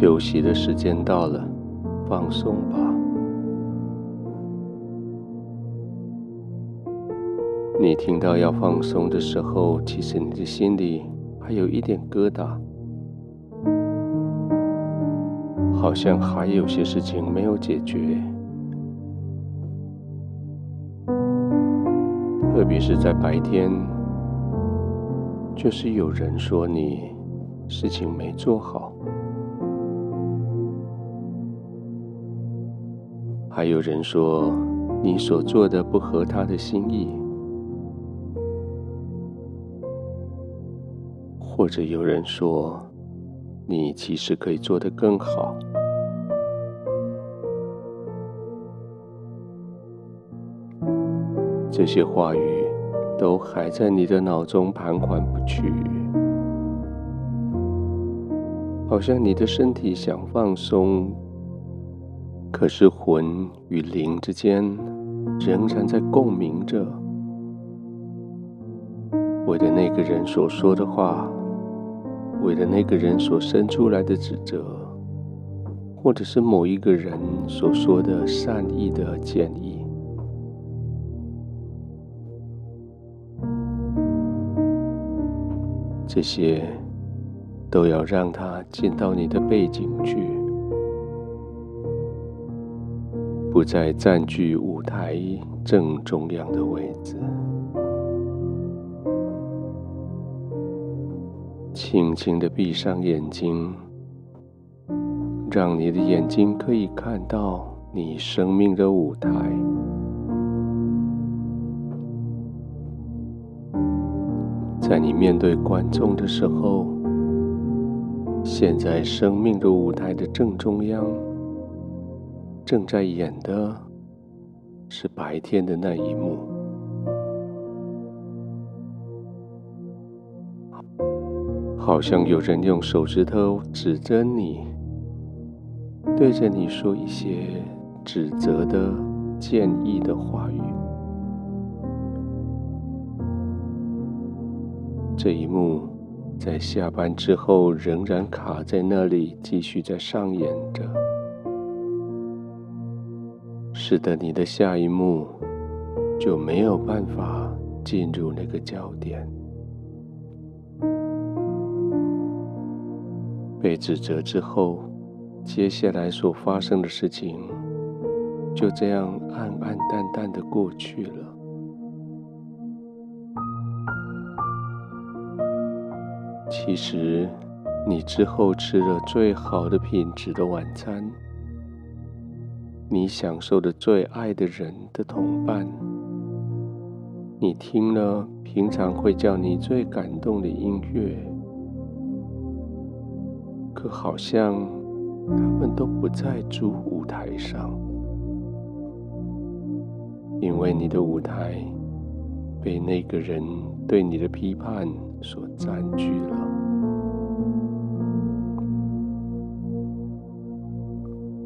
休息的时间到了，放松吧。你听到要放松的时候，其实你的心里还有一点疙瘩，好像还有些事情没有解决。特别是在白天，就是有人说你事情没做好，还有人说你所做的不合他的心意。或者有人说，你其实可以做得更好。这些话语都还在你的脑中盘桓不去，好像你的身体想放松，可是魂与灵之间仍然在共鸣着，为了那个人所说的话。为了那个人所生出来的指责，或者是某一个人所说的善意的建议，这些都要让他进到你的背景去，不再占据舞台正中央的位置。轻轻的闭上眼睛，让你的眼睛可以看到你生命的舞台。在你面对观众的时候，现在生命的舞台的正中央，正在演的是白天的那一幕。好像有人用手指头指着你，对着你说一些指责的、建议的话语。这一幕在下班之后仍然卡在那里，继续在上演着，使得你的下一幕就没有办法进入那个焦点。被指责之后，接下来所发生的事情就这样暗暗淡淡的过去了。其实，你之后吃了最好的品质的晚餐，你享受的最爱的人的同伴，你听了平常会叫你最感动的音乐。可好像他们都不在主舞台上，因为你的舞台被那个人对你的批判所占据了。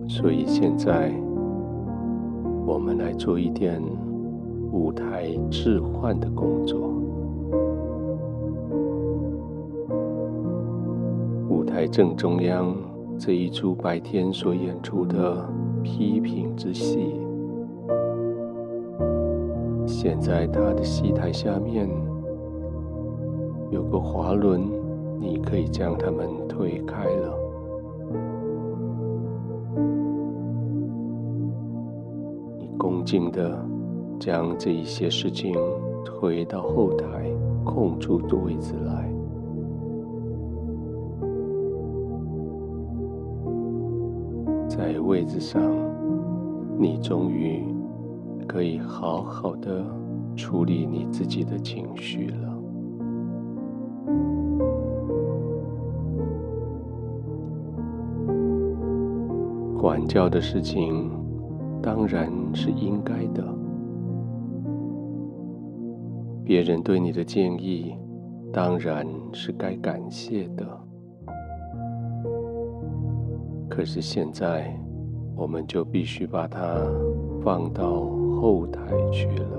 所以现在，我们来做一点舞台置换的工作。舞台正中央这一出白天所演出的批评之戏，现在他的戏台下面有个滑轮，你可以将它们推开了。静的将这一些事情推到后台，空出的位置来。在位置上，你终于可以好好的处理你自己的情绪了。管教的事情当然是应该的，别人对你的建议当然是该感谢的。可是现在，我们就必须把它放到后台去了，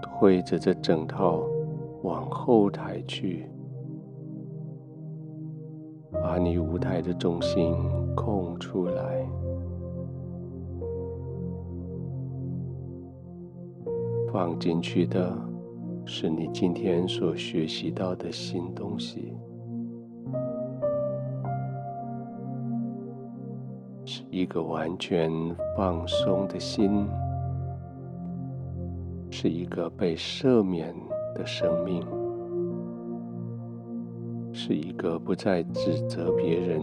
推着这整套往后台去，把你舞台的重心空出来，放进去的是你今天所学习到的新东西，是一个完全放松的心，是一个被赦免的生命。是一个不再指责别人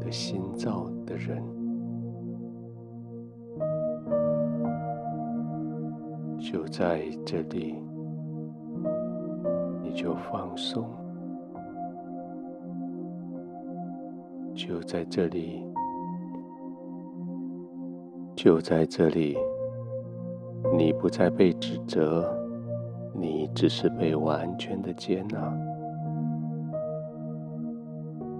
的心造的人，就在这里，你就放松；就在这里，就在这里，你不再被指责，你只是被完全的接纳。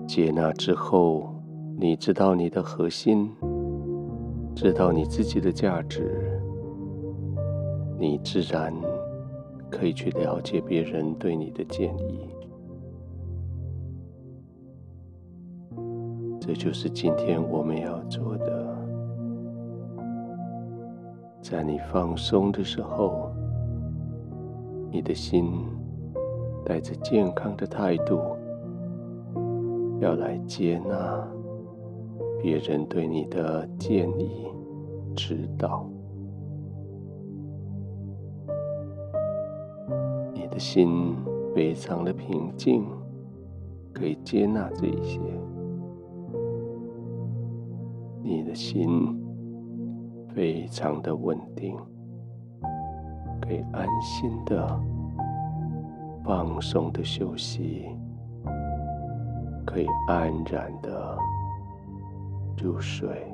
接纳之后，你知道你的核心，知道你自己的价值，你自然可以去了解别人对你的建议。这就是今天我们要做的。在你放松的时候，你的心带着健康的态度。要来接纳别人对你的建议、指导，你的心非常的平静，可以接纳这一些。你的心非常的稳定，可以安心的、放松的休息。可以安然的入睡。